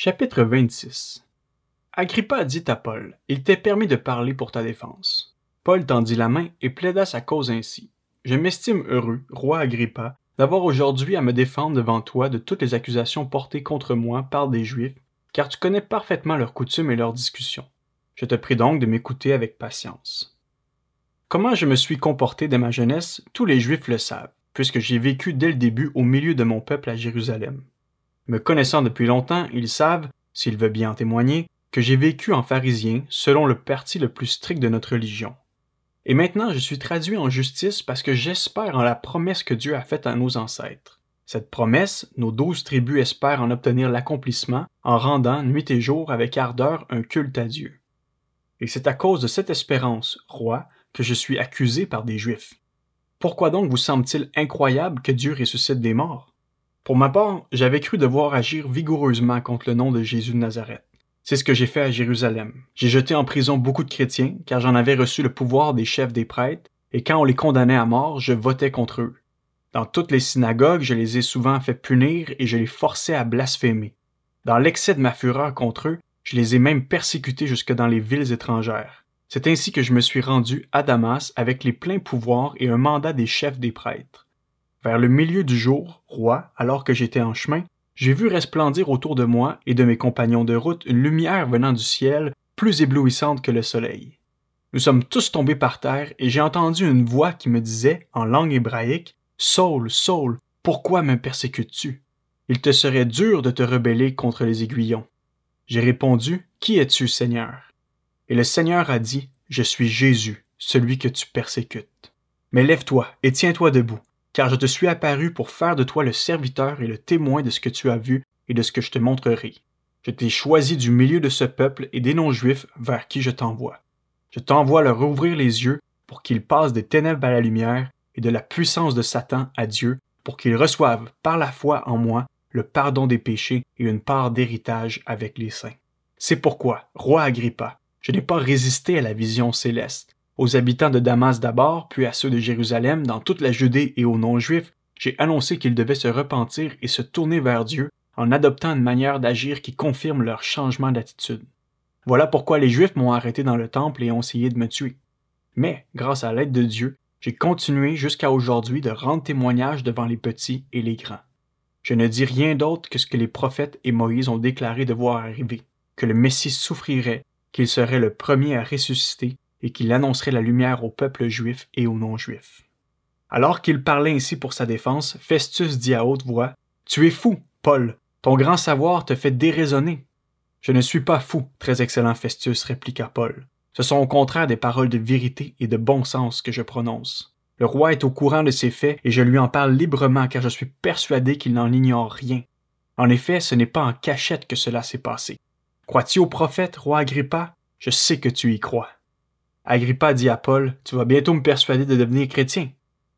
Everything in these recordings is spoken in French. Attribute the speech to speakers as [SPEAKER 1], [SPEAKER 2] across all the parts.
[SPEAKER 1] Chapitre 26 Agrippa dit à Paul Il t'est permis de parler pour ta défense. Paul tendit la main et plaida sa cause ainsi. Je m'estime heureux, roi Agrippa, d'avoir aujourd'hui à me défendre devant toi de toutes les accusations portées contre moi par des Juifs, car tu connais parfaitement leurs coutumes et leurs discussions. Je te prie donc de m'écouter avec patience. Comment je me suis comporté dès ma jeunesse, tous les Juifs le savent, puisque j'ai vécu dès le début au milieu de mon peuple à Jérusalem. Me connaissant depuis longtemps, ils savent, s'ils veulent bien en témoigner, que j'ai vécu en pharisien selon le parti le plus strict de notre religion. Et maintenant je suis traduit en justice parce que j'espère en la promesse que Dieu a faite à nos ancêtres. Cette promesse, nos douze tribus espèrent en obtenir l'accomplissement en rendant nuit et jour avec ardeur un culte à Dieu. Et c'est à cause de cette espérance, roi, que je suis accusé par des Juifs. Pourquoi donc vous semble-t-il incroyable que Dieu ressuscite des morts? Pour ma part, j'avais cru devoir agir vigoureusement contre le nom de Jésus de Nazareth. C'est ce que j'ai fait à Jérusalem. J'ai jeté en prison beaucoup de chrétiens, car j'en avais reçu le pouvoir des chefs des prêtres, et quand on les condamnait à mort, je votais contre eux. Dans toutes les synagogues, je les ai souvent fait punir et je les forçais à blasphémer. Dans l'excès de ma fureur contre eux, je les ai même persécutés jusque dans les villes étrangères. C'est ainsi que je me suis rendu à Damas avec les pleins pouvoirs et un mandat des chefs des prêtres. Vers le milieu du jour, roi, alors que j'étais en chemin, j'ai vu resplendir autour de moi et de mes compagnons de route une lumière venant du ciel plus éblouissante que le soleil. Nous sommes tous tombés par terre et j'ai entendu une voix qui me disait, en langue hébraïque, Saul, Saul, pourquoi me persécutes-tu? Il te serait dur de te rebeller contre les aiguillons. J'ai répondu, Qui es-tu, Seigneur? Et le Seigneur a dit, Je suis Jésus, celui que tu persécutes. Mais lève-toi et tiens-toi debout, car je te suis apparu pour faire de toi le serviteur et le témoin de ce que tu as vu et de ce que je te montrerai. Je t'ai choisi du milieu de ce peuple et des non-juifs vers qui je t'envoie. Je t'envoie leur ouvrir les yeux pour qu'ils passent des ténèbres à la lumière et de la puissance de Satan à Dieu, pour qu'ils reçoivent par la foi en moi le pardon des péchés et une part d'héritage avec les saints. C'est pourquoi, roi Agrippa, je n'ai pas résisté à la vision céleste. Aux habitants de Damas d'abord, puis à ceux de Jérusalem, dans toute la Judée et aux non-juifs, j'ai annoncé qu'ils devaient se repentir et se tourner vers Dieu en adoptant une manière d'agir qui confirme leur changement d'attitude. Voilà pourquoi les Juifs m'ont arrêté dans le temple et ont essayé de me tuer. Mais, grâce à l'aide de Dieu, j'ai continué jusqu'à aujourd'hui de rendre témoignage devant les petits et les grands. Je ne dis rien d'autre que ce que les prophètes et Moïse ont déclaré devoir arriver, que le Messie souffrirait, qu'il serait le premier à ressusciter et qu'il annoncerait la lumière au peuple juif et aux non-juifs. Alors qu'il parlait ainsi pour sa défense, Festus dit à haute voix Tu es fou, Paul, ton grand savoir te fait déraisonner. Je ne suis pas fou, très excellent Festus, répliqua Paul. Ce sont au contraire des paroles de vérité et de bon sens que je prononce. Le roi est au courant de ces faits et je lui en parle librement car je suis persuadé qu'il n'en ignore rien. En effet, ce n'est pas en cachette que cela s'est passé. Crois-tu au prophète, roi Agrippa? Je sais que tu y crois. Agrippa dit à Paul, Tu vas bientôt me persuader de devenir chrétien.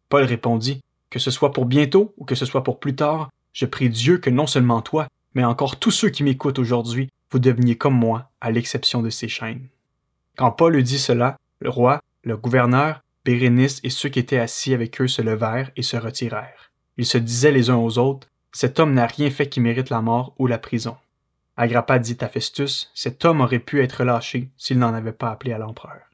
[SPEAKER 1] Paul répondit, Que ce soit pour bientôt ou que ce soit pour plus tard, je prie Dieu que non seulement toi, mais encore tous ceux qui m'écoutent aujourd'hui, vous deveniez comme moi, à l'exception de ces chaînes. Quand Paul eut dit cela, le roi, le gouverneur Bérénice et ceux qui étaient assis avec eux se levèrent et se retirèrent. Ils se disaient les uns aux autres, Cet homme n'a rien fait qui mérite la mort ou la prison. Agrappa dit à Festus, Cet homme aurait pu être lâché s'il n'en avait pas appelé à l'empereur.